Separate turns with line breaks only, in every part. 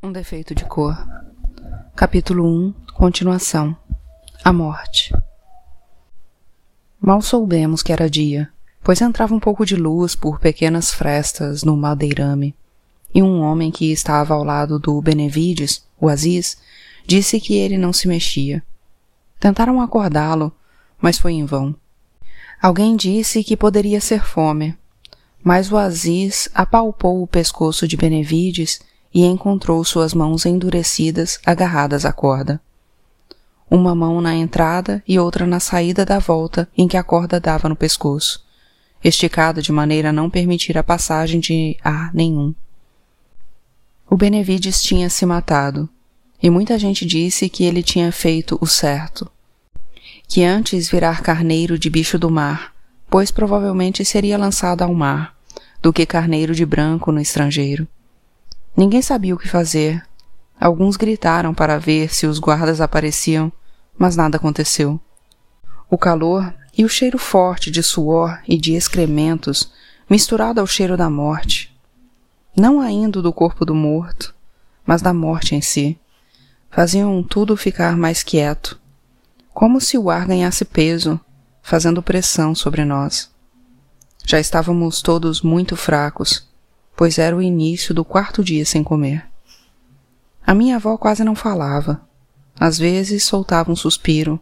Um defeito de cor. Capítulo 1 Continuação A morte. Mal soubemos que era dia, pois entrava um pouco de luz por pequenas frestas no madeirame, e um homem que estava ao lado do Benevides, o Aziz, disse que ele não se mexia. Tentaram acordá-lo, mas foi em vão. Alguém disse que poderia ser fome, mas o Aziz apalpou o pescoço de Benevides e encontrou suas mãos endurecidas agarradas à corda. Uma mão na entrada e outra na saída da volta em que a corda dava no pescoço, esticada de maneira a não permitir a passagem de ar nenhum. O Benevides tinha se matado, e muita gente disse que ele tinha feito o certo, que antes virar carneiro de bicho do mar, pois provavelmente seria lançado ao mar, do que carneiro de branco no estrangeiro. Ninguém sabia o que fazer. Alguns gritaram para ver se os guardas apareciam, mas nada aconteceu. O calor e o cheiro forte de suor e de excrementos, misturado ao cheiro da morte, não ainda do corpo do morto, mas da morte em si, faziam tudo ficar mais quieto, como se o ar ganhasse peso, fazendo pressão sobre nós. Já estávamos todos muito fracos, pois era o início do quarto dia sem comer. A minha avó quase não falava. Às vezes soltava um suspiro,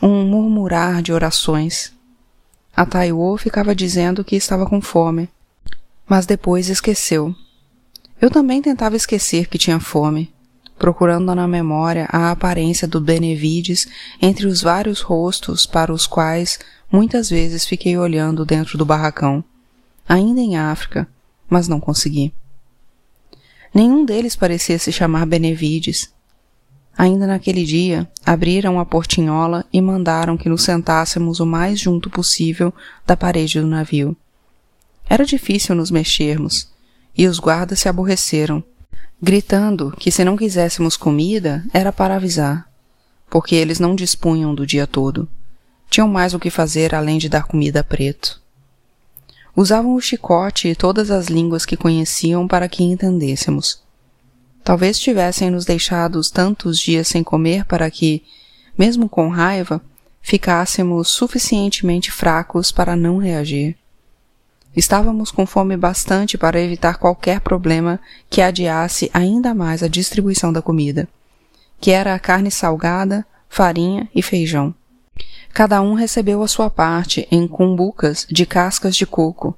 um murmurar de orações. A Taiwo ficava dizendo que estava com fome, mas depois esqueceu. Eu também tentava esquecer que tinha fome, procurando na memória a aparência do Benevides entre os vários rostos para os quais muitas vezes fiquei olhando dentro do barracão, ainda em África, mas não consegui. Nenhum deles parecia se chamar Benevides. Ainda naquele dia, abriram a portinhola e mandaram que nos sentássemos o mais junto possível da parede do navio. Era difícil nos mexermos, e os guardas se aborreceram, gritando que se não quiséssemos comida era para avisar, porque eles não dispunham do dia todo. Tinham mais o que fazer além de dar comida a preto. Usavam o chicote e todas as línguas que conheciam para que entendêssemos. Talvez tivessem nos deixado tantos dias sem comer para que, mesmo com raiva, ficássemos suficientemente fracos para não reagir. Estávamos com fome bastante para evitar qualquer problema que adiasse ainda mais a distribuição da comida, que era a carne salgada, farinha e feijão. Cada um recebeu a sua parte em cumbucas de cascas de coco,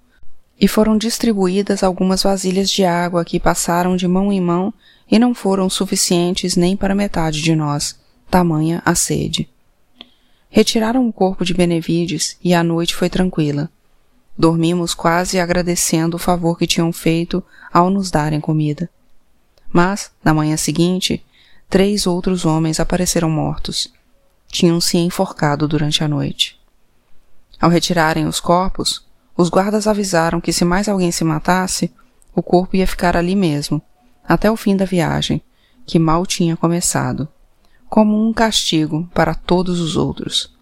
e foram distribuídas algumas vasilhas de água que passaram de mão em mão e não foram suficientes nem para metade de nós, tamanha a sede. Retiraram o corpo de Benevides e a noite foi tranquila. Dormimos quase agradecendo o favor que tinham feito ao nos darem comida. Mas, na manhã seguinte, três outros homens apareceram mortos tinham se enforcado durante a noite. Ao retirarem os corpos, os guardas avisaram que se mais alguém se matasse, o corpo ia ficar ali mesmo, até o fim da viagem, que mal tinha começado, como um castigo para todos os outros.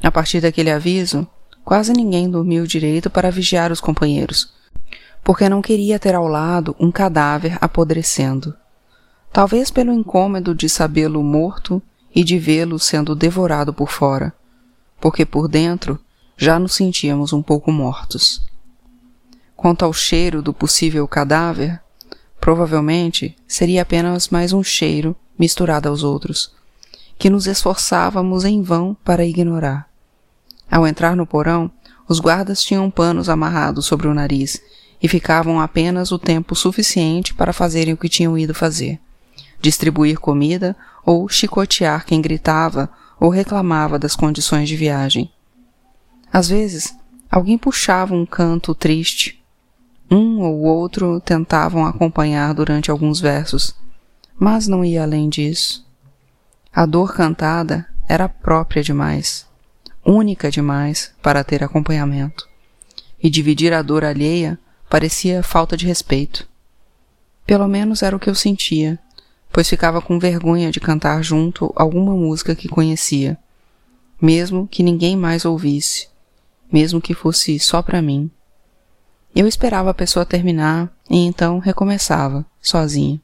A partir daquele aviso, quase ninguém dormiu direito para vigiar os companheiros, porque não queria ter ao lado um cadáver apodrecendo. Talvez pelo incômodo de sabê-lo morto e de vê-lo sendo devorado por fora, porque por dentro já nos sentíamos um pouco mortos. Quanto ao cheiro do possível cadáver, provavelmente seria apenas mais um cheiro misturado aos outros, que nos esforçávamos em vão para ignorar. Ao entrar no porão, os guardas tinham panos amarrados sobre o nariz e ficavam apenas o tempo suficiente para fazerem o que tinham ido fazer distribuir comida ou chicotear quem gritava ou reclamava das condições de viagem. Às vezes, alguém puxava um canto triste. Um ou outro tentavam acompanhar durante alguns versos, mas não ia além disso. A dor cantada era própria demais, única demais para ter acompanhamento, e dividir a dor alheia parecia falta de respeito. Pelo menos era o que eu sentia pois ficava com vergonha de cantar junto alguma música que conhecia, mesmo que ninguém mais ouvisse, mesmo que fosse só para mim. Eu esperava a pessoa terminar e então recomeçava, sozinha.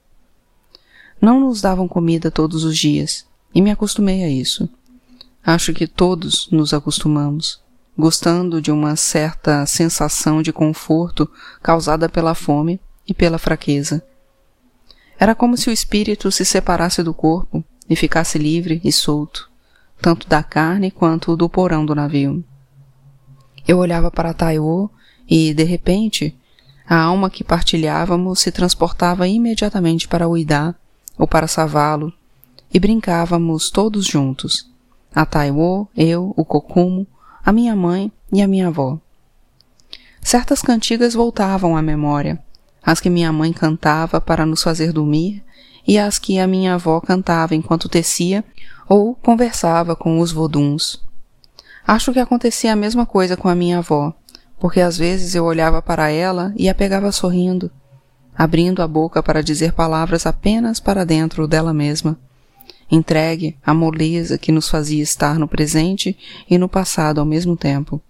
Não nos davam comida todos os dias, e me acostumei a isso. Acho que todos nos acostumamos, gostando de uma certa sensação de conforto causada pela fome e pela fraqueza. Era como se o espírito se separasse do corpo e ficasse livre e solto, tanto da carne quanto do porão do navio. Eu olhava para Taiwo e, de repente, a alma que partilhávamos se transportava imediatamente para Uidá ou para Savalo e brincávamos todos juntos. A Taiwo, eu, o Kokumo, a minha mãe e a minha avó. Certas cantigas voltavam à memória, as que minha mãe cantava para nos fazer dormir e as que a minha avó cantava enquanto tecia ou conversava com os voduns. Acho que acontecia a mesma coisa com a minha avó, porque às vezes eu olhava para ela e a pegava sorrindo, abrindo a boca para dizer palavras apenas para dentro dela mesma, entregue à moleza que nos fazia estar no presente e no passado ao mesmo tempo.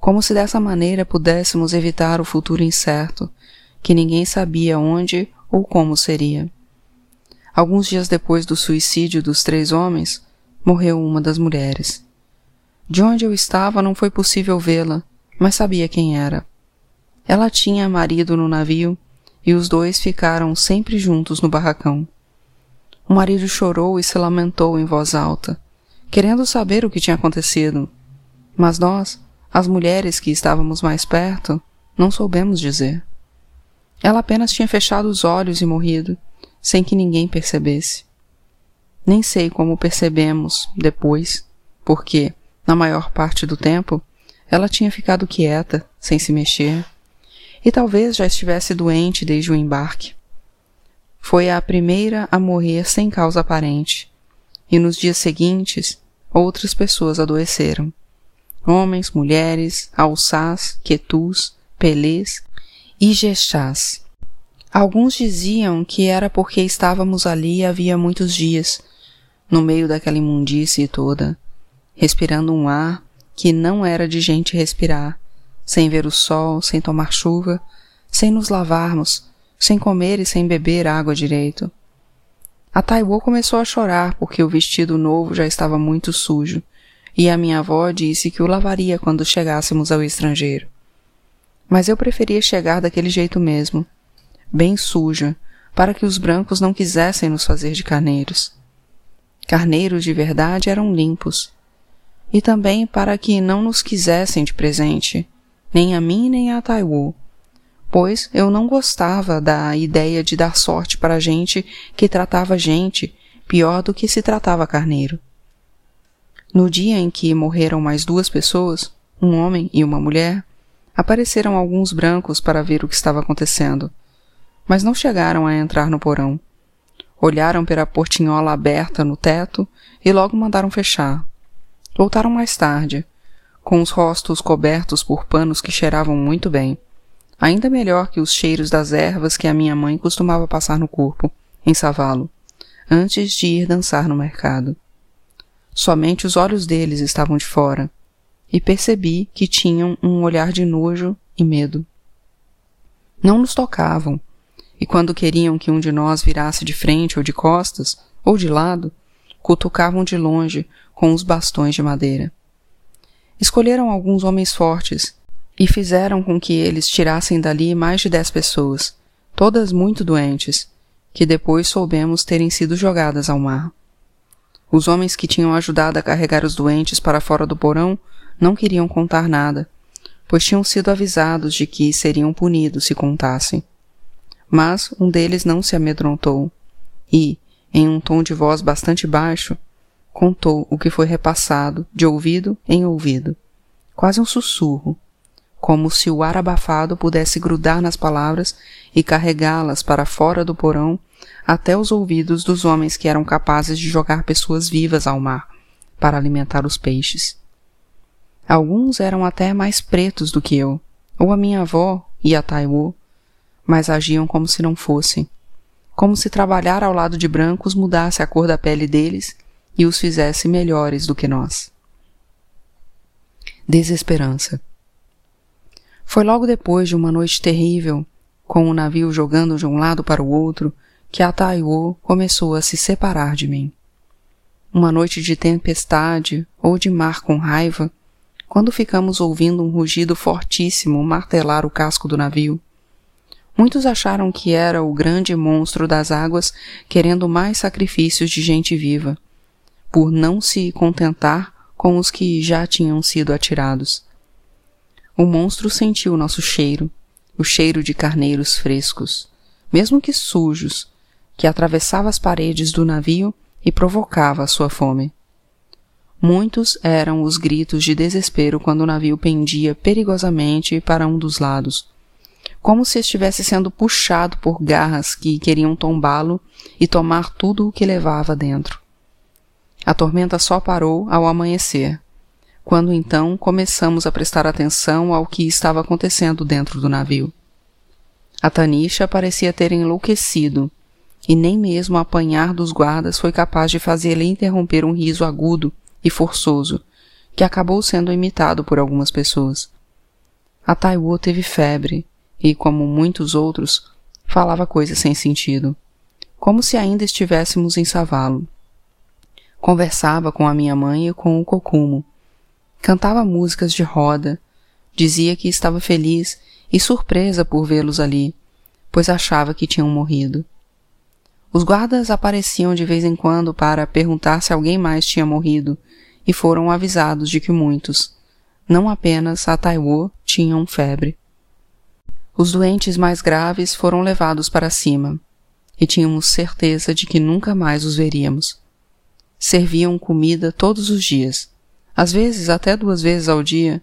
Como se dessa maneira pudéssemos evitar o futuro incerto, que ninguém sabia onde ou como seria. Alguns dias depois do suicídio dos três homens, morreu uma das mulheres. De onde eu estava não foi possível vê-la, mas sabia quem era. Ela tinha marido no navio e os dois ficaram sempre juntos no barracão. O marido chorou e se lamentou em voz alta, querendo saber o que tinha acontecido. Mas nós, as mulheres que estávamos mais perto, não soubemos dizer. Ela apenas tinha fechado os olhos e morrido, sem que ninguém percebesse. Nem sei como percebemos depois, porque, na maior parte do tempo, ela tinha ficado quieta, sem se mexer, e talvez já estivesse doente desde o embarque. Foi a primeira a morrer sem causa aparente, e nos dias seguintes outras pessoas adoeceram. Homens, mulheres, alçás, quetus, pelês e gestás. Alguns diziam que era porque estávamos ali havia muitos dias, no meio daquela imundície toda, respirando um ar que não era de gente respirar, sem ver o sol, sem tomar chuva, sem nos lavarmos, sem comer e sem beber água direito. A Taiwo começou a chorar porque o vestido novo já estava muito sujo, e a minha avó disse que o lavaria quando chegássemos ao estrangeiro. Mas eu preferia chegar daquele jeito mesmo, bem suja, para que os brancos não quisessem nos fazer de carneiros. Carneiros de verdade eram limpos. E também para que não nos quisessem de presente, nem a mim nem a Taiwo, pois eu não gostava da ideia de dar sorte para gente que tratava gente pior do que se tratava carneiro. No dia em que morreram mais duas pessoas, um homem e uma mulher, apareceram alguns brancos para ver o que estava acontecendo mas não chegaram a entrar no porão. Olharam pela portinhola aberta no teto e logo mandaram fechar. Voltaram mais tarde, com os rostos cobertos por panos que cheiravam muito bem, ainda melhor que os cheiros das ervas que a minha mãe costumava passar no corpo, em Savalo, antes de ir dançar no mercado. Somente os olhos deles estavam de fora, e percebi que tinham um olhar de nojo e medo. Não nos tocavam, e quando queriam que um de nós virasse de frente ou de costas, ou de lado, cutucavam de longe com os bastões de madeira. Escolheram alguns homens fortes e fizeram com que eles tirassem dali mais de dez pessoas, todas muito doentes, que depois soubemos terem sido jogadas ao mar. Os homens que tinham ajudado a carregar os doentes para fora do porão não queriam contar nada, pois tinham sido avisados de que seriam punidos se contassem. Mas um deles não se amedrontou e, em um tom de voz bastante baixo, contou o que foi repassado de ouvido em ouvido, quase um sussurro, como se o ar abafado pudesse grudar nas palavras e carregá-las para fora do porão até os ouvidos dos homens que eram capazes de jogar pessoas vivas ao mar para alimentar os peixes. Alguns eram até mais pretos do que eu, ou a minha avó e a Taiwo, mas agiam como se não fossem, como se trabalhar ao lado de brancos mudasse a cor da pele deles e os fizesse melhores do que nós. Desesperança. Foi logo depois de uma noite terrível, com o navio jogando de um lado para o outro, que a Taiwo começou a se separar de mim. Uma noite de tempestade ou de mar com raiva, quando ficamos ouvindo um rugido fortíssimo martelar o casco do navio, muitos acharam que era o grande monstro das águas querendo mais sacrifícios de gente viva, por não se contentar com os que já tinham sido atirados. O monstro sentiu nosso cheiro, o cheiro de carneiros frescos, mesmo que sujos, que atravessava as paredes do navio e provocava a sua fome. Muitos eram os gritos de desespero quando o navio pendia perigosamente para um dos lados, como se estivesse sendo puxado por garras que queriam tombá-lo e tomar tudo o que levava dentro. A tormenta só parou ao amanhecer, quando então começamos a prestar atenção ao que estava acontecendo dentro do navio. A Tanisha parecia ter enlouquecido, e nem mesmo apanhar dos guardas foi capaz de fazê-la interromper um riso agudo e forçoso, que acabou sendo imitado por algumas pessoas. A Taiwo teve febre e, como muitos outros, falava coisas sem sentido, como se ainda estivéssemos em Savalo. Conversava com a minha mãe e com o Kokumo. Cantava músicas de roda, dizia que estava feliz e surpresa por vê-los ali, pois achava que tinham morrido. Os guardas apareciam de vez em quando para perguntar se alguém mais tinha morrido e foram avisados de que muitos, não apenas a Taiwo, tinham febre. Os doentes mais graves foram levados para cima e tínhamos certeza de que nunca mais os veríamos. Serviam comida todos os dias, às vezes até duas vezes ao dia,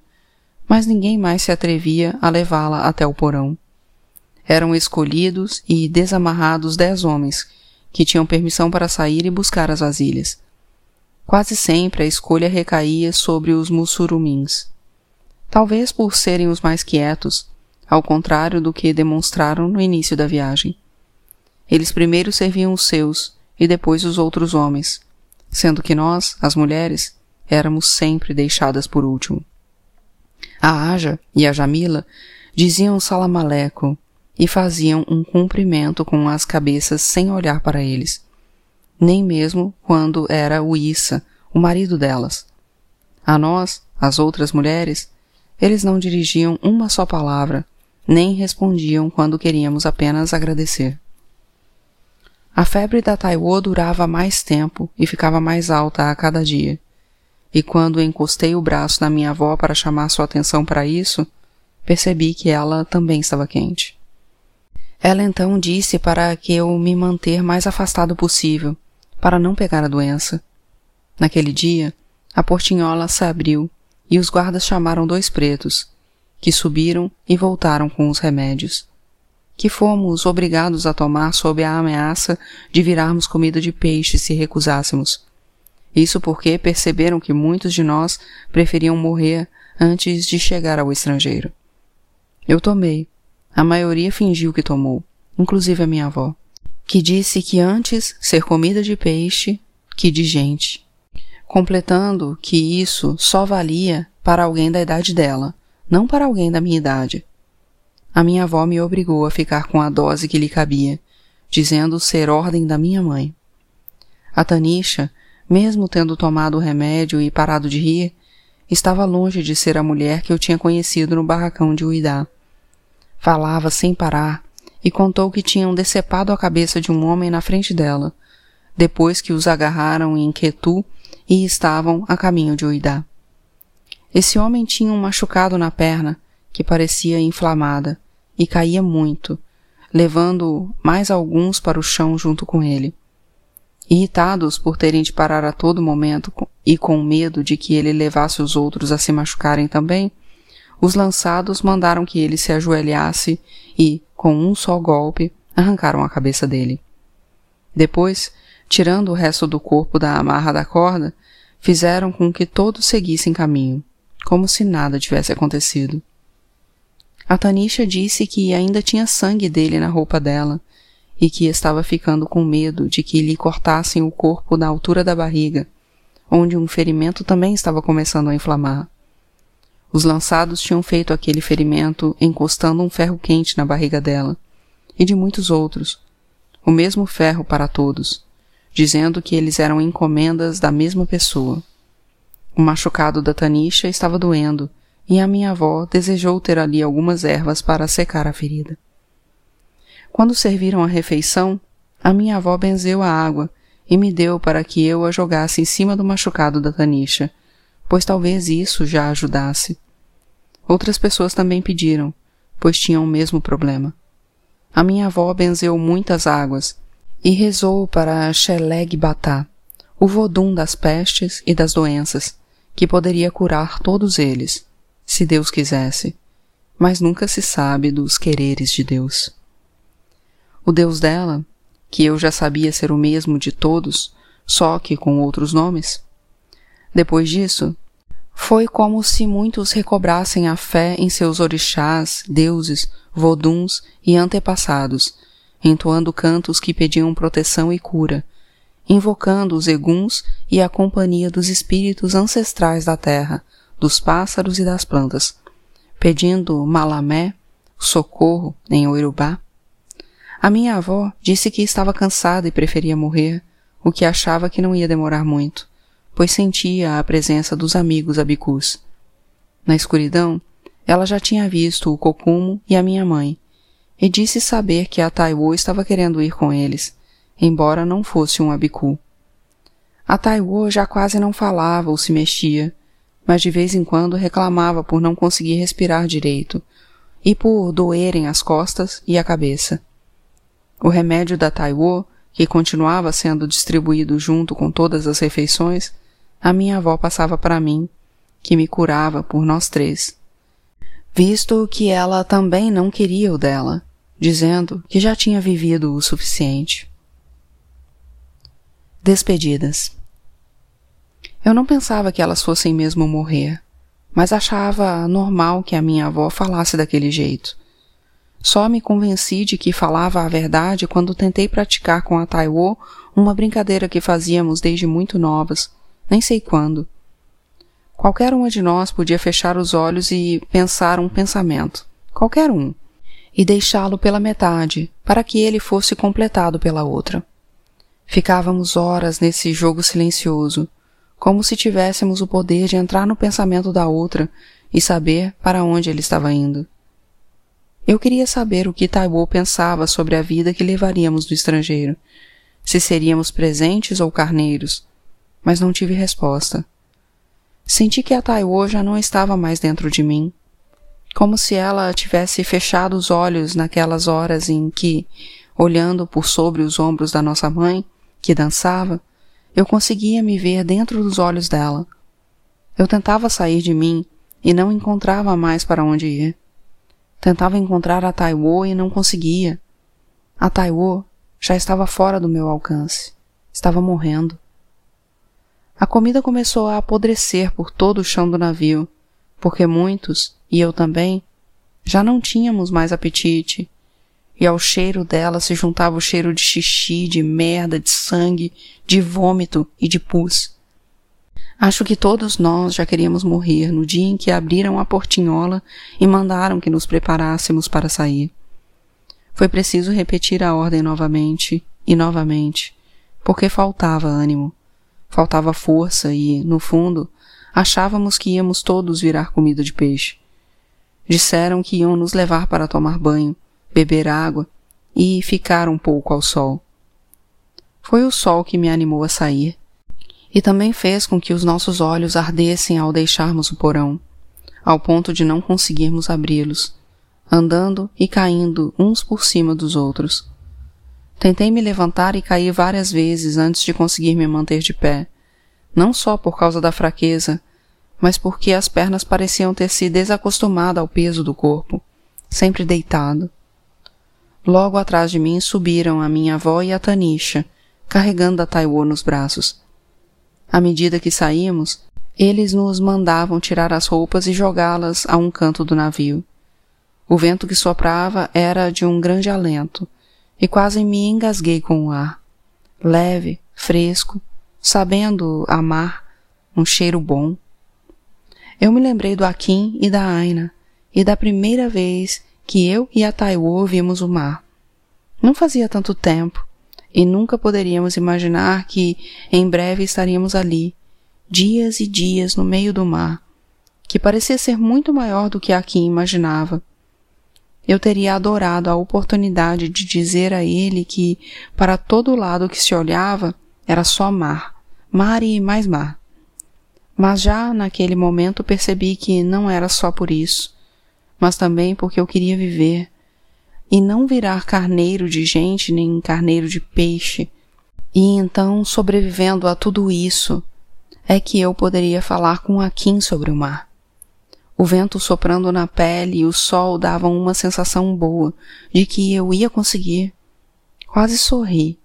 mas ninguém mais se atrevia a levá-la até o porão. Eram escolhidos e desamarrados dez homens, que tinham permissão para sair e buscar as vasilhas. Quase sempre a escolha recaía sobre os mussurumins. Talvez por serem os mais quietos, ao contrário do que demonstraram no início da viagem. Eles primeiro serviam os seus e depois os outros homens, sendo que nós, as mulheres, éramos sempre deixadas por último. A Aja e a Jamila diziam salamaleco e faziam um cumprimento com as cabeças sem olhar para eles, nem mesmo quando era o Issa, o marido delas. A nós, as outras mulheres, eles não dirigiam uma só palavra, nem respondiam quando queríamos apenas agradecer. A febre da Taiwo durava mais tempo e ficava mais alta a cada dia e quando encostei o braço na minha avó para chamar sua atenção para isso, percebi que ela também estava quente. Ela então disse para que eu me manter mais afastado possível, para não pegar a doença. Naquele dia, a portinhola se abriu e os guardas chamaram dois pretos, que subiram e voltaram com os remédios, que fomos obrigados a tomar sob a ameaça de virarmos comida de peixe se recusássemos. Isso porque perceberam que muitos de nós preferiam morrer antes de chegar ao estrangeiro. Eu tomei. A maioria fingiu que tomou, inclusive a minha avó, que disse que antes ser comida de peixe que de gente, completando que isso só valia para alguém da idade dela, não para alguém da minha idade. A minha avó me obrigou a ficar com a dose que lhe cabia, dizendo ser ordem da minha mãe. A Tanisha mesmo tendo tomado o remédio e parado de rir, estava longe de ser a mulher que eu tinha conhecido no barracão de Uidá. Falava sem parar e contou que tinham decepado a cabeça de um homem na frente dela, depois que os agarraram em Quetu e estavam a caminho de Uidá. Esse homem tinha um machucado na perna que parecia inflamada e caía muito, levando mais alguns para o chão junto com ele. Irritados por terem de parar a todo momento e com medo de que ele levasse os outros a se machucarem também, os lançados mandaram que ele se ajoelhasse e, com um só golpe, arrancaram a cabeça dele. Depois, tirando o resto do corpo da amarra da corda, fizeram com que todos seguissem caminho, como se nada tivesse acontecido. A Tanisha disse que ainda tinha sangue dele na roupa dela e que estava ficando com medo de que lhe cortassem o corpo na altura da barriga, onde um ferimento também estava começando a inflamar. Os lançados tinham feito aquele ferimento encostando um ferro quente na barriga dela, e de muitos outros, o mesmo ferro para todos, dizendo que eles eram encomendas da mesma pessoa. O machucado da Tanisha estava doendo, e a minha avó desejou ter ali algumas ervas para secar a ferida. Quando serviram a refeição, a minha avó benzeu a água e me deu para que eu a jogasse em cima do machucado da Tanisha, pois talvez isso já ajudasse. Outras pessoas também pediram, pois tinham o mesmo problema. A minha avó benzeu muitas águas e rezou para Sheleg Batá, o vodum das pestes e das doenças, que poderia curar todos eles, se Deus quisesse, mas nunca se sabe dos quereres de Deus. O Deus dela, que eu já sabia ser o mesmo de todos, só que com outros nomes. Depois disso, foi como se muitos recobrassem a fé em seus orixás, deuses, voduns e antepassados, entoando cantos que pediam proteção e cura, invocando os eguns e a companhia dos espíritos ancestrais da terra, dos pássaros e das plantas, pedindo malamé, socorro em Oirubá. A minha avó disse que estava cansada e preferia morrer, o que achava que não ia demorar muito pois sentia a presença dos amigos abicus. Na escuridão, ela já tinha visto o Kokumo e a minha mãe, e disse saber que a Taiwo estava querendo ir com eles, embora não fosse um abicu. A Taiwo já quase não falava ou se mexia, mas de vez em quando reclamava por não conseguir respirar direito e por doerem as costas e a cabeça. O remédio da Taiwo, que continuava sendo distribuído junto com todas as refeições, a minha avó passava para mim, que me curava por nós três. Visto que ela também não queria o dela, dizendo que já tinha vivido o suficiente. Despedidas. Eu não pensava que elas fossem mesmo morrer, mas achava normal que a minha avó falasse daquele jeito. Só me convenci de que falava a verdade quando tentei praticar com a Taiwo uma brincadeira que fazíamos desde muito novas, nem sei quando. Qualquer uma de nós podia fechar os olhos e pensar um pensamento, qualquer um, e deixá-lo pela metade, para que ele fosse completado pela outra. Ficávamos horas nesse jogo silencioso, como se tivéssemos o poder de entrar no pensamento da outra e saber para onde ele estava indo. Eu queria saber o que Taiwo pensava sobre a vida que levaríamos do estrangeiro, se seríamos presentes ou carneiros, mas não tive resposta. Senti que a Taiwo já não estava mais dentro de mim, como se ela tivesse fechado os olhos naquelas horas em que, olhando por sobre os ombros da nossa mãe, que dançava, eu conseguia me ver dentro dos olhos dela. Eu tentava sair de mim e não encontrava mais para onde ir. Tentava encontrar a Taiwo e não conseguia. A Taiwo já estava fora do meu alcance. Estava morrendo. A comida começou a apodrecer por todo o chão do navio, porque muitos, e eu também, já não tínhamos mais apetite, e ao cheiro dela se juntava o cheiro de xixi, de merda, de sangue, de vômito e de pus. Acho que todos nós já queríamos morrer no dia em que abriram a portinhola e mandaram que nos preparássemos para sair. Foi preciso repetir a ordem novamente e novamente, porque faltava ânimo. Faltava força e, no fundo, achávamos que íamos todos virar comida de peixe. Disseram que iam nos levar para tomar banho, beber água e ficar um pouco ao sol. Foi o sol que me animou a sair e também fez com que os nossos olhos ardessem ao deixarmos o porão, ao ponto de não conseguirmos abri-los, andando e caindo uns por cima dos outros. Tentei me levantar e caí várias vezes antes de conseguir me manter de pé, não só por causa da fraqueza, mas porque as pernas pareciam ter se desacostumado ao peso do corpo, sempre deitado. Logo atrás de mim subiram a minha avó e a Tanisha, carregando a Taiwo nos braços. À medida que saímos, eles nos mandavam tirar as roupas e jogá-las a um canto do navio. O vento que soprava era de um grande alento, e quase me engasguei com o ar. Leve, fresco, sabendo amar, um cheiro bom. Eu me lembrei do Akin e da Aina, e da primeira vez que eu e a Taiwo vimos o mar. Não fazia tanto tempo, e nunca poderíamos imaginar que em breve estaríamos ali, dias e dias no meio do mar, que parecia ser muito maior do que aqui imaginava. Eu teria adorado a oportunidade de dizer a ele que, para todo lado que se olhava, era só mar, mar e mais mar. Mas já naquele momento percebi que não era só por isso, mas também porque eu queria viver, e não virar carneiro de gente nem carneiro de peixe. E então, sobrevivendo a tudo isso, é que eu poderia falar com Akin sobre o mar. O vento soprando na pele e o sol davam uma sensação boa de que eu ia conseguir. Quase sorri,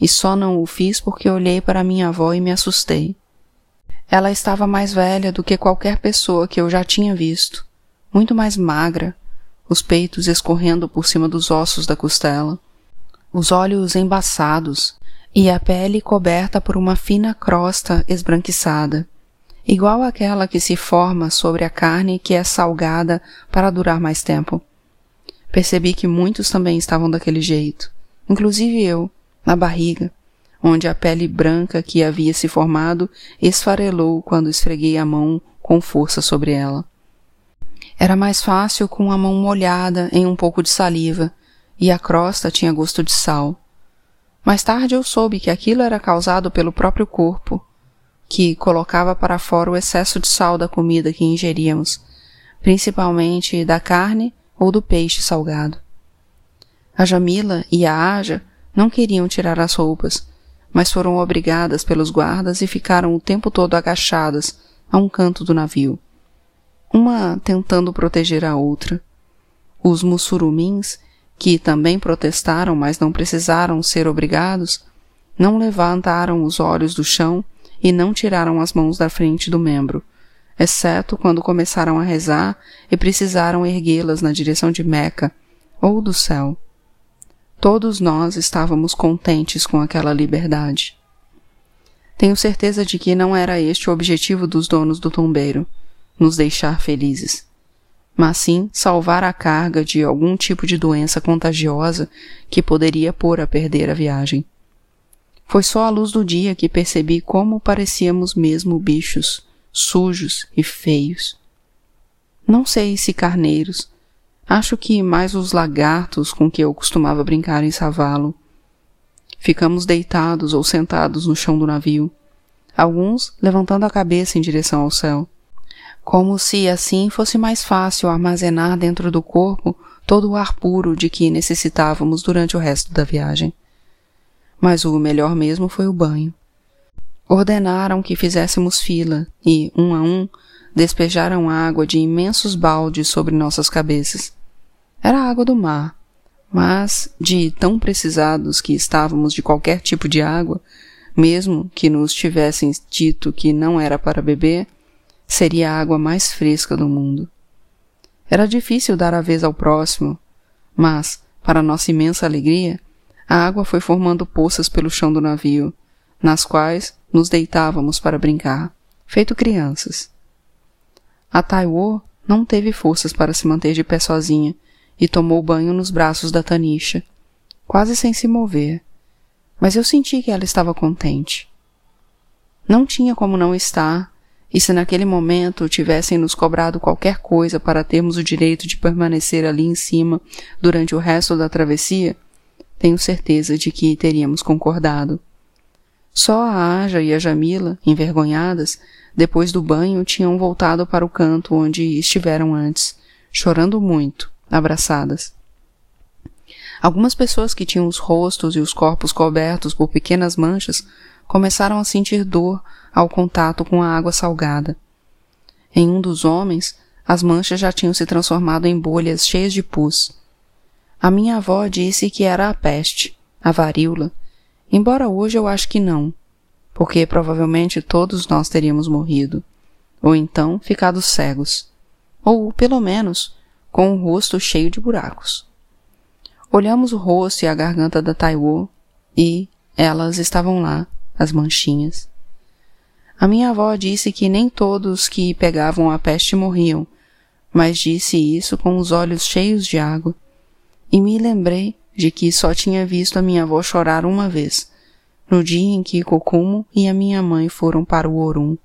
e só não o fiz porque olhei para minha avó e me assustei. Ela estava mais velha do que qualquer pessoa que eu já tinha visto, muito mais magra, os peitos escorrendo por cima dos ossos da costela, os olhos embaçados e a pele coberta por uma fina crosta esbranquiçada, igual àquela que se forma sobre a carne que é salgada para durar mais tempo. Percebi que muitos também estavam daquele jeito, inclusive eu, na barriga, onde a pele branca que havia se formado esfarelou quando esfreguei a mão com força sobre ela. Era mais fácil com a mão molhada em um pouco de saliva, e a crosta tinha gosto de sal. Mais tarde eu soube que aquilo era causado pelo próprio corpo, que colocava para fora o excesso de sal da comida que ingeríamos, principalmente da carne ou do peixe salgado. A Jamila e a Aja não queriam tirar as roupas, mas foram obrigadas pelos guardas e ficaram o tempo todo agachadas a um canto do navio uma tentando proteger a outra. Os mussurumins, que também protestaram, mas não precisaram ser obrigados, não levantaram os olhos do chão e não tiraram as mãos da frente do membro, exceto quando começaram a rezar e precisaram erguê-las na direção de Meca ou do céu. Todos nós estávamos contentes com aquela liberdade. Tenho certeza de que não era este o objetivo dos donos do tombeiro nos deixar felizes, mas sim salvar a carga de algum tipo de doença contagiosa que poderia pôr a perder a viagem. Foi só à luz do dia que percebi como parecíamos mesmo bichos, sujos e feios. Não sei se carneiros, acho que mais os lagartos com que eu costumava brincar em Savalo. Ficamos deitados ou sentados no chão do navio, alguns levantando a cabeça em direção ao céu como se assim fosse mais fácil armazenar dentro do corpo todo o ar puro de que necessitávamos durante o resto da viagem. Mas o melhor mesmo foi o banho. Ordenaram que fizéssemos fila e, um a um, despejaram água de imensos baldes sobre nossas cabeças. Era água do mar, mas, de tão precisados que estávamos de qualquer tipo de água, mesmo que nos tivessem dito que não era para beber, seria a água mais fresca do mundo. Era difícil dar a vez ao próximo, mas, para nossa imensa alegria, a água foi formando poças pelo chão do navio, nas quais nos deitávamos para brincar, feito crianças. A Taiwo não teve forças para se manter de pé sozinha e tomou banho nos braços da Tanisha, quase sem se mover, mas eu senti que ela estava contente. Não tinha como não estar e se naquele momento tivessem nos cobrado qualquer coisa para termos o direito de permanecer ali em cima durante o resto da travessia, tenho certeza de que teríamos concordado. Só a Aja e a Jamila, envergonhadas, depois do banho tinham voltado para o canto onde estiveram antes, chorando muito, abraçadas. Algumas pessoas que tinham os rostos e os corpos cobertos por pequenas manchas começaram a sentir dor ao contato com a água salgada. Em um dos homens, as manchas já tinham se transformado em bolhas cheias de pus. A minha avó disse que era a peste, a varíola, embora hoje eu acho que não, porque provavelmente todos nós teríamos morrido, ou então ficado cegos, ou, pelo menos, com o rosto cheio de buracos. Olhamos o rosto e a garganta da Taiwo e elas estavam lá, as manchinhas. A minha avó disse que nem todos que pegavam a peste morriam, mas disse isso com os olhos cheios de água. E me lembrei de que só tinha visto a minha avó chorar uma vez, no dia em que Kokumo e a minha mãe foram para o Orum.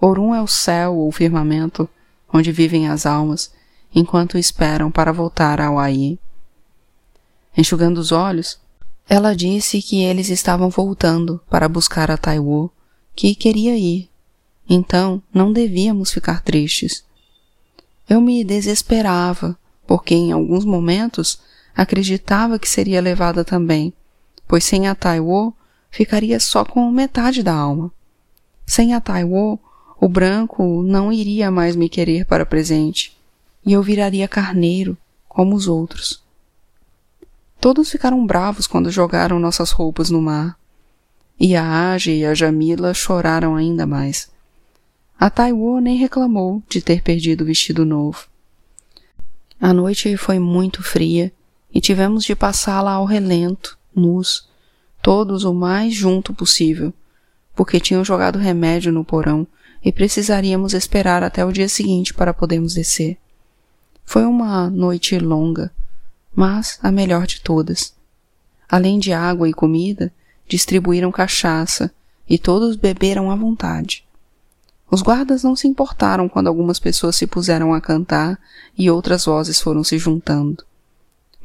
Orum é o céu ou firmamento, onde vivem as almas, enquanto esperam para voltar ao Ai. Enxugando os olhos, ela disse que eles estavam voltando para buscar a Taiwo, que queria ir. Então não devíamos ficar tristes. Eu me desesperava, porque em alguns momentos acreditava que seria levada também, pois sem a Taiwo ficaria só com metade da alma. Sem a Taiwo, o branco não iria mais me querer para presente, e eu viraria carneiro, como os outros. Todos ficaram bravos quando jogaram nossas roupas no mar. E a Age e a Jamila choraram ainda mais. A Taiwo nem reclamou de ter perdido o vestido novo. A noite foi muito fria e tivemos de passá-la ao relento, nus, todos o mais junto possível, porque tinham jogado remédio no porão e precisaríamos esperar até o dia seguinte para podermos descer. Foi uma noite longa, mas a melhor de todas. Além de água e comida, distribuíram cachaça e todos beberam à vontade. Os guardas não se importaram quando algumas pessoas se puseram a cantar e outras vozes foram se juntando.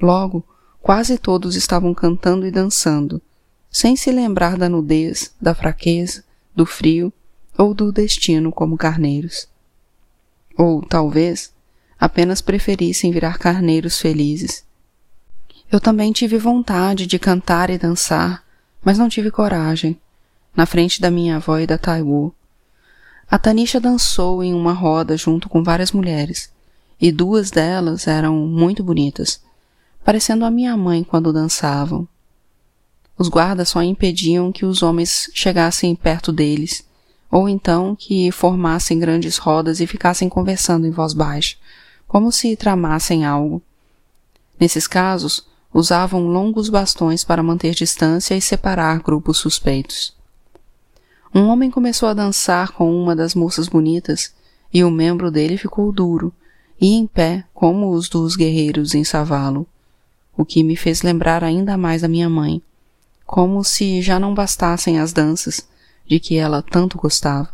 Logo, quase todos estavam cantando e dançando, sem se lembrar da nudez, da fraqueza, do frio ou do destino como carneiros. Ou, talvez, apenas preferissem virar carneiros felizes eu também tive vontade de cantar e dançar, mas não tive coragem, na frente da minha avó e da Taiwu. A Tanisha dançou em uma roda junto com várias mulheres, e duas delas eram muito bonitas, parecendo a minha mãe quando dançavam. Os guardas só impediam que os homens chegassem perto deles, ou então que formassem grandes rodas e ficassem conversando em voz baixa, como se tramassem algo. Nesses casos, usavam longos bastões para manter distância e separar grupos suspeitos. Um homem começou a dançar com uma das moças bonitas e o membro dele ficou duro e em pé como os dos guerreiros em Savalo, o que me fez lembrar ainda mais a minha mãe, como se já não bastassem as danças de que ela tanto gostava.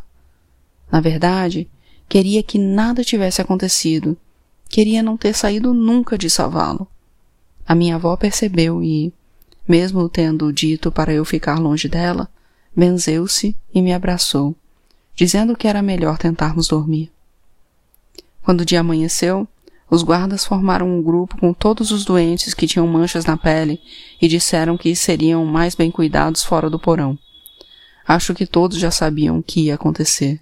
Na verdade, queria que nada tivesse acontecido, queria não ter saído nunca de Savalo. A minha avó percebeu e, mesmo tendo dito para eu ficar longe dela, benzeu-se e me abraçou, dizendo que era melhor tentarmos dormir. Quando o dia amanheceu, os guardas formaram um grupo com todos os doentes que tinham manchas na pele e disseram que seriam mais bem cuidados fora do porão. Acho que todos já sabiam o que ia acontecer.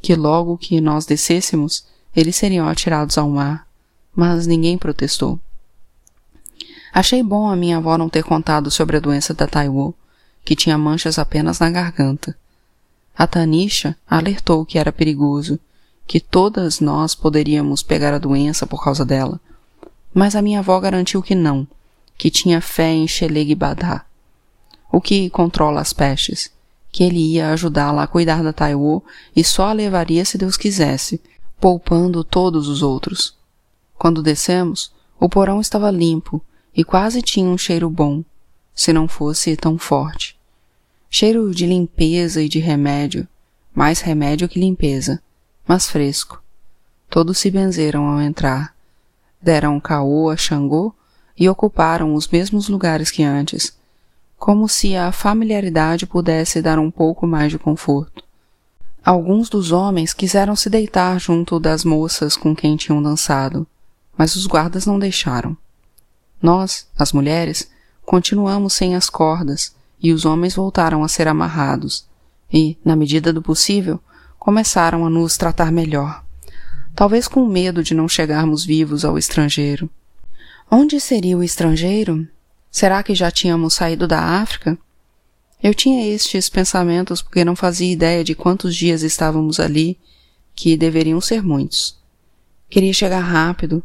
Que logo que nós descêssemos, eles seriam atirados ao mar, mas ninguém protestou. Achei bom a minha avó não ter contado sobre a doença da Taiwo, que tinha manchas apenas na garganta. A Tanisha alertou que era perigoso, que todas nós poderíamos pegar a doença por causa dela. Mas a minha avó garantiu que não, que tinha fé em Sheleg Badá, o que controla as pestes, que ele ia ajudá-la a cuidar da Taiwo e só a levaria se Deus quisesse, poupando todos os outros. Quando descemos, o porão estava limpo e quase tinha um cheiro bom, se não fosse tão forte. Cheiro de limpeza e de remédio, mais remédio que limpeza, mas fresco. Todos se benzeram ao entrar, deram caô a Xangô e ocuparam os mesmos lugares que antes, como se a familiaridade pudesse dar um pouco mais de conforto. Alguns dos homens quiseram se deitar junto das moças com quem tinham dançado, mas os guardas não deixaram. Nós, as mulheres, continuamos sem as cordas e os homens voltaram a ser amarrados e, na medida do possível, começaram a nos tratar melhor, talvez com medo de não chegarmos vivos ao estrangeiro. Onde seria o estrangeiro? Será que já tínhamos saído da África? Eu tinha estes pensamentos porque não fazia ideia de quantos dias estávamos ali, que deveriam ser muitos. Queria chegar rápido,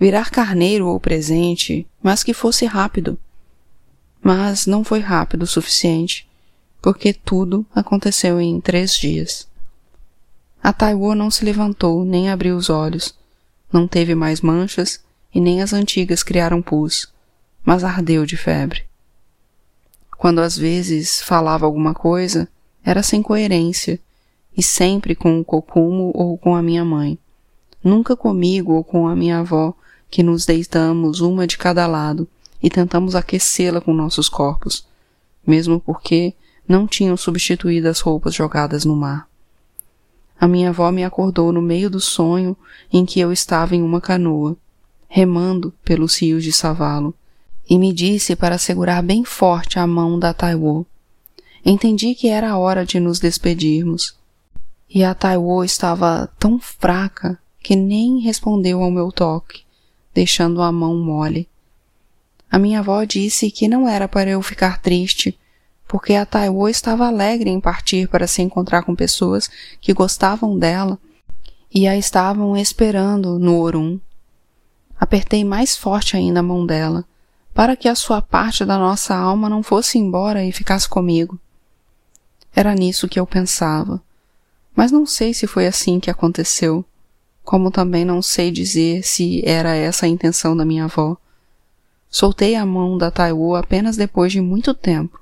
virar carneiro ou presente, mas que fosse rápido. Mas não foi rápido o suficiente, porque tudo aconteceu em três dias. A Taiwo não se levantou nem abriu os olhos, não teve mais manchas e nem as antigas criaram pus, mas ardeu de febre. Quando às vezes falava alguma coisa, era sem coerência, e sempre com o cocumo ou com a minha mãe. Nunca comigo ou com a minha avó, que nos deitamos uma de cada lado e tentamos aquecê-la com nossos corpos, mesmo porque não tinham substituído as roupas jogadas no mar. A minha avó me acordou no meio do sonho em que eu estava em uma canoa, remando pelos rios de Savalo, e me disse para segurar bem forte a mão da Taiwo. Entendi que era a hora de nos despedirmos. E a Taiwo estava tão fraca que nem respondeu ao meu toque, deixando a mão mole. A minha avó disse que não era para eu ficar triste, porque a Taiwo estava alegre em partir para se encontrar com pessoas que gostavam dela e a estavam esperando no Orum. Apertei mais forte ainda a mão dela, para que a sua parte da nossa alma não fosse embora e ficasse comigo. Era nisso que eu pensava, mas não sei se foi assim que aconteceu, como também não sei dizer se era essa a intenção da minha avó. Soltei a mão da Taiwo apenas depois de muito tempo,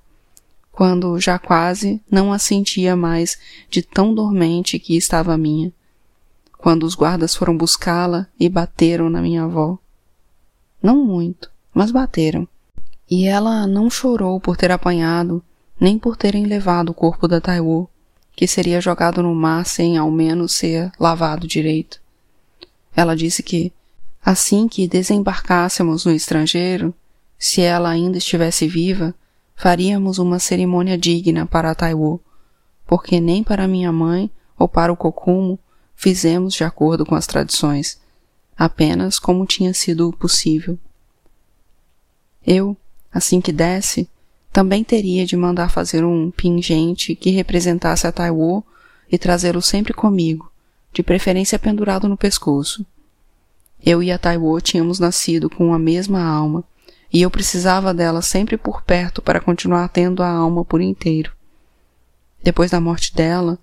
quando já quase não a sentia mais de tão dormente que estava minha quando os guardas foram buscá-la e bateram na minha avó. Não muito, mas bateram. E ela não chorou por ter apanhado, nem por terem levado o corpo da Taiwo, que seria jogado no mar sem ao menos ser lavado direito. Ela disse que, assim que desembarcássemos no estrangeiro, se ela ainda estivesse viva, faríamos uma cerimônia digna para Taiwo, porque nem para minha mãe ou para o Kokumo fizemos de acordo com as tradições, apenas como tinha sido possível. Eu, assim que desse, também teria de mandar fazer um pingente que representasse a Taiwo e trazê-lo sempre comigo, de preferência pendurado no pescoço. Eu e a Taiwo tínhamos nascido com a mesma alma, e eu precisava dela sempre por perto para continuar tendo a alma por inteiro. Depois da morte dela,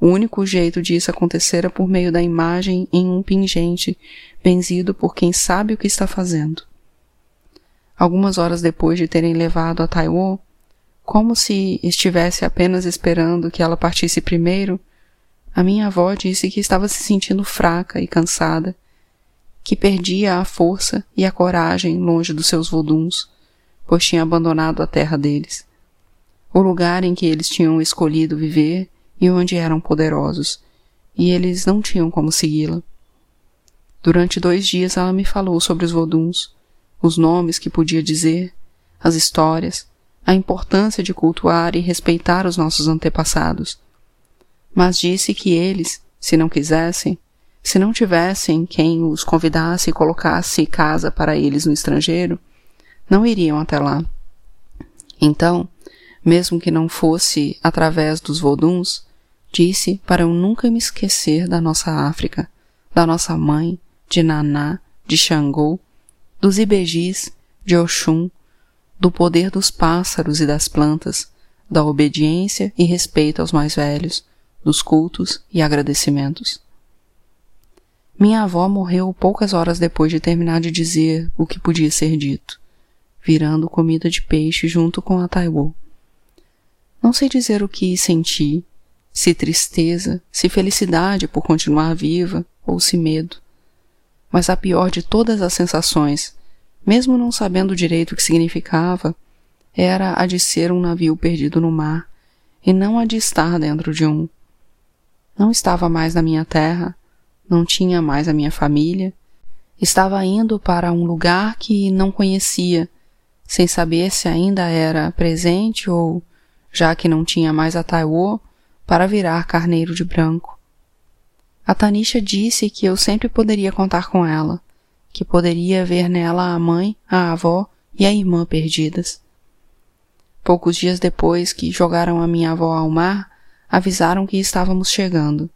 o único jeito disso acontecer é por meio da imagem em um pingente, benzido por quem sabe o que está fazendo. Algumas horas depois de terem levado a Taiwo, como se estivesse apenas esperando que ela partisse primeiro, a minha avó disse que estava se sentindo fraca e cansada, que perdia a força e a coragem longe dos seus voduns, pois tinha abandonado a terra deles, o lugar em que eles tinham escolhido viver e onde eram poderosos, e eles não tinham como segui-la. Durante dois dias ela me falou sobre os voduns, os nomes que podia dizer, as histórias, a importância de cultuar e respeitar os nossos antepassados. Mas disse que eles, se não quisessem, se não tivessem quem os convidasse e colocasse casa para eles no estrangeiro, não iriam até lá. Então, mesmo que não fosse através dos voduns, Disse para eu nunca me esquecer da nossa África, da nossa mãe, de Naná, de Xangô, dos Ibejis, de Oxum, do poder dos pássaros e das plantas, da obediência e respeito aos mais velhos, dos cultos e agradecimentos. Minha avó morreu poucas horas depois de terminar de dizer o que podia ser dito, virando comida de peixe junto com a Taiwo. Não sei dizer o que senti, se tristeza, se felicidade por continuar viva ou se medo. Mas a pior de todas as sensações, mesmo não sabendo direito o que significava, era a de ser um navio perdido no mar e não a de estar dentro de um. Não estava mais na minha terra, não tinha mais a minha família, estava indo para um lugar que não conhecia, sem saber se ainda era presente ou, já que não tinha mais a Taiwo, para virar carneiro de branco. A Tanisha disse que eu sempre poderia contar com ela, que poderia ver nela a mãe, a avó e a irmã perdidas. Poucos dias depois que jogaram a minha avó ao mar, avisaram que estávamos chegando,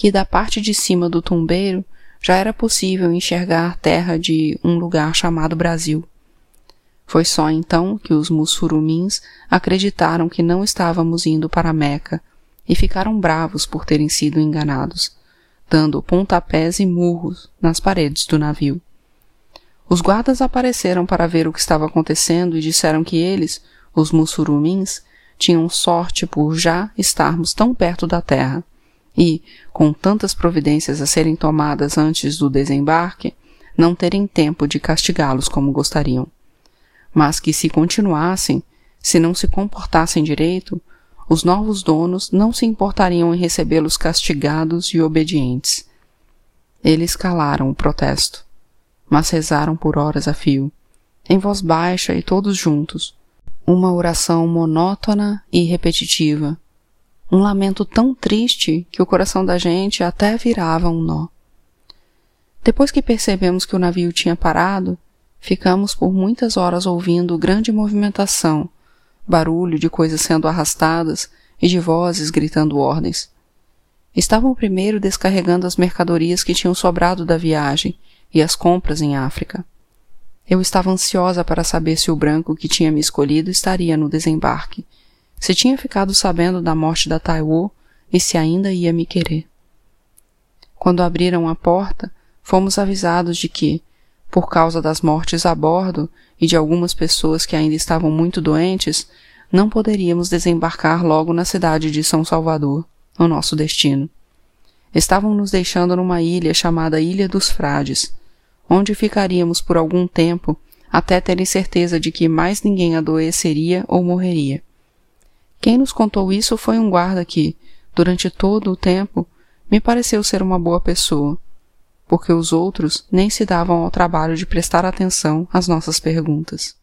que da parte de cima do tumbeiro já era possível enxergar terra de um lugar chamado Brasil. Foi só então que os mussurumins acreditaram que não estávamos indo para Meca, e ficaram bravos por terem sido enganados, dando pontapés e murros nas paredes do navio. Os guardas apareceram para ver o que estava acontecendo e disseram que eles, os mussurumins, tinham sorte por já estarmos tão perto da terra e, com tantas providências a serem tomadas antes do desembarque, não terem tempo de castigá-los como gostariam. Mas que se continuassem, se não se comportassem direito, os novos donos não se importariam em recebê-los castigados e obedientes. Eles calaram o protesto, mas rezaram por horas a fio, em voz baixa e todos juntos, uma oração monótona e repetitiva, um lamento tão triste que o coração da gente até virava um nó. Depois que percebemos que o navio tinha parado, ficamos por muitas horas ouvindo grande movimentação, barulho de coisas sendo arrastadas e de vozes gritando ordens. Estavam primeiro descarregando as mercadorias que tinham sobrado da viagem e as compras em África. Eu estava ansiosa para saber se o branco que tinha me escolhido estaria no desembarque, se tinha ficado sabendo da morte da Taiwo e se ainda ia me querer. Quando abriram a porta, fomos avisados de que, por causa das mortes a bordo e de algumas pessoas que ainda estavam muito doentes, não poderíamos desembarcar logo na cidade de São Salvador, o nosso destino. Estavam nos deixando numa ilha chamada Ilha dos Frades, onde ficaríamos por algum tempo até terem certeza de que mais ninguém adoeceria ou morreria. Quem nos contou isso foi um guarda que, durante todo o tempo, me pareceu ser uma boa pessoa, porque os outros nem se davam ao trabalho de prestar atenção às nossas perguntas.